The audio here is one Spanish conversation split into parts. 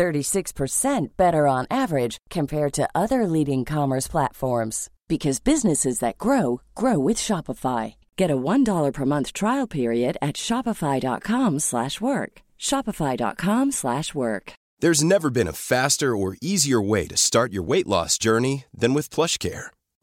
36% better on average compared to other leading commerce platforms because businesses that grow grow with Shopify. Get a $1 per month trial period at shopify.com/work. shopify.com/work. There's never been a faster or easier way to start your weight loss journey than with PlushCare.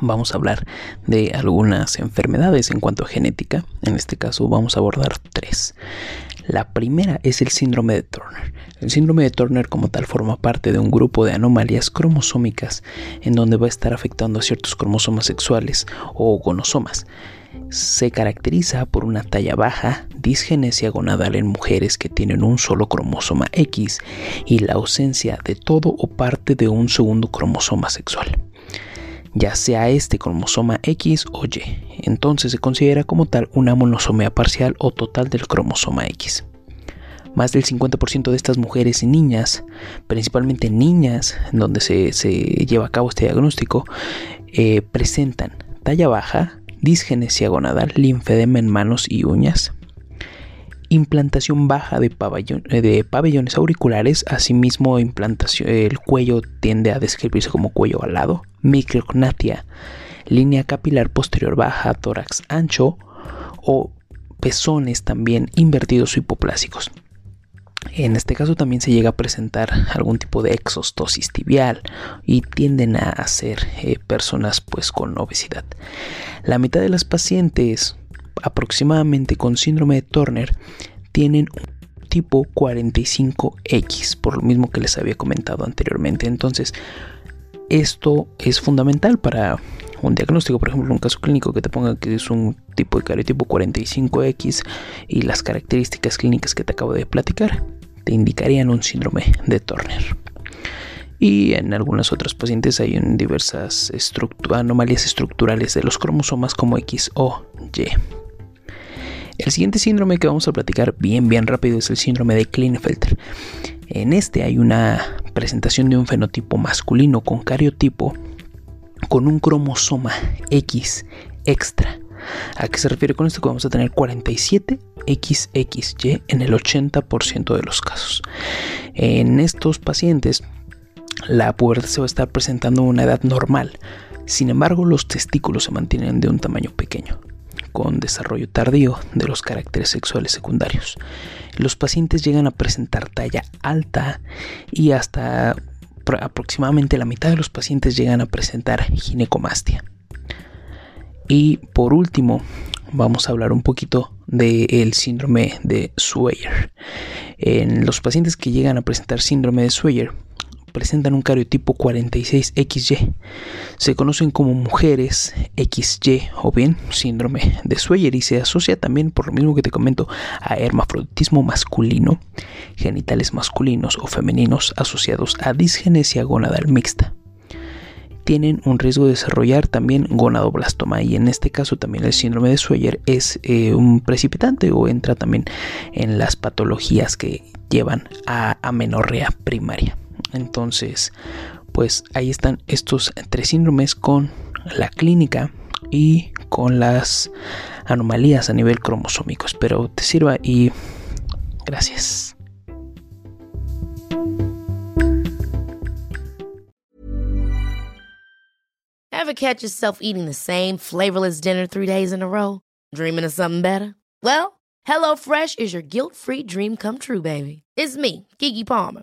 vamos a hablar de algunas enfermedades en cuanto a genética. En este caso vamos a abordar tres. La primera es el síndrome de Turner. El síndrome de Turner como tal forma parte de un grupo de anomalías cromosómicas en donde va a estar afectando a ciertos cromosomas sexuales o gonosomas. Se caracteriza por una talla baja, disgenesia gonadal en mujeres que tienen un solo cromosoma X y la ausencia de todo o parte de un segundo cromosoma sexual ya sea este cromosoma X o Y. Entonces se considera como tal una monosomía parcial o total del cromosoma X. Más del 50% de estas mujeres y niñas, principalmente niñas, en donde se, lleva a cabo este diagnóstico, eh, presentan talla baja, disgenesia gonadal, linfedema en manos y uñas, implantación baja de, de, pabellones auriculares, asimismo implantación, el cuello tiende a describirse como cuello alado, micrognatia, línea capilar posterior baja, tórax ancho o pezones también invertidos o hipoplásicos. En este caso también se llega a presentar algún tipo de exostosis tibial y tienden a ser eh, personas pues con obesidad. La mitad de las pacientes aproximadamente con síndrome de Turner tienen un tipo 45X, por lo mismo que les había comentado anteriormente. Entonces, esto es fundamental para un diagnóstico, por ejemplo, un caso clínico que te ponga que es un tipo de cariotipo 45X y las características clínicas que te acabo de platicar te indicarían un síndrome de Turner. Y en algunas otras pacientes hay diversas anomalías estructurales de los cromosomas como X o Y. El siguiente síndrome que vamos a platicar bien, bien rápido es el síndrome de Klinefelter. En este hay una presentación de un fenotipo masculino con cariotipo con un cromosoma X extra. ¿A qué se refiere con esto? Que vamos a tener 47 XXY en el 80% de los casos. En estos pacientes, la pubertad se va a estar presentando a una edad normal. Sin embargo, los testículos se mantienen de un tamaño pequeño con desarrollo tardío de los caracteres sexuales secundarios. Los pacientes llegan a presentar talla alta y hasta aproximadamente la mitad de los pacientes llegan a presentar ginecomastia. Y por último, vamos a hablar un poquito del síndrome de Sweyer. En los pacientes que llegan a presentar síndrome de Sweyer, presentan un cariotipo 46XY. Se conocen como mujeres XY o bien síndrome de Sweyer y se asocia también, por lo mismo que te comento, a hermafroditismo masculino, genitales masculinos o femeninos asociados a disgenesia gonadal mixta tienen un riesgo de desarrollar también gonadoblastoma y en este caso también el síndrome de Sweyer es eh, un precipitante o entra también en las patologías que llevan a amenorrea primaria. Entonces, pues ahí están estos tres síndromes con la clínica y con las anomalías a nivel cromosómico. Espero te sirva y gracias. Ever catch yourself eating the same flavorless dinner three days in a row? Dreaming of something better? Well, HelloFresh is your guilt-free dream come true, baby. It's me, Kiki Palmer.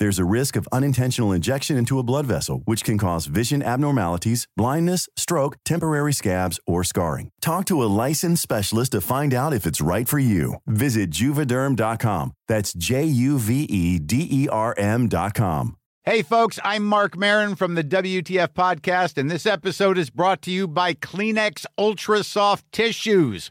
There's a risk of unintentional injection into a blood vessel, which can cause vision abnormalities, blindness, stroke, temporary scabs, or scarring. Talk to a licensed specialist to find out if it's right for you. Visit juvederm.com. That's J U V E D E R M.com. Hey, folks, I'm Mark Marin from the WTF Podcast, and this episode is brought to you by Kleenex Ultra Soft Tissues,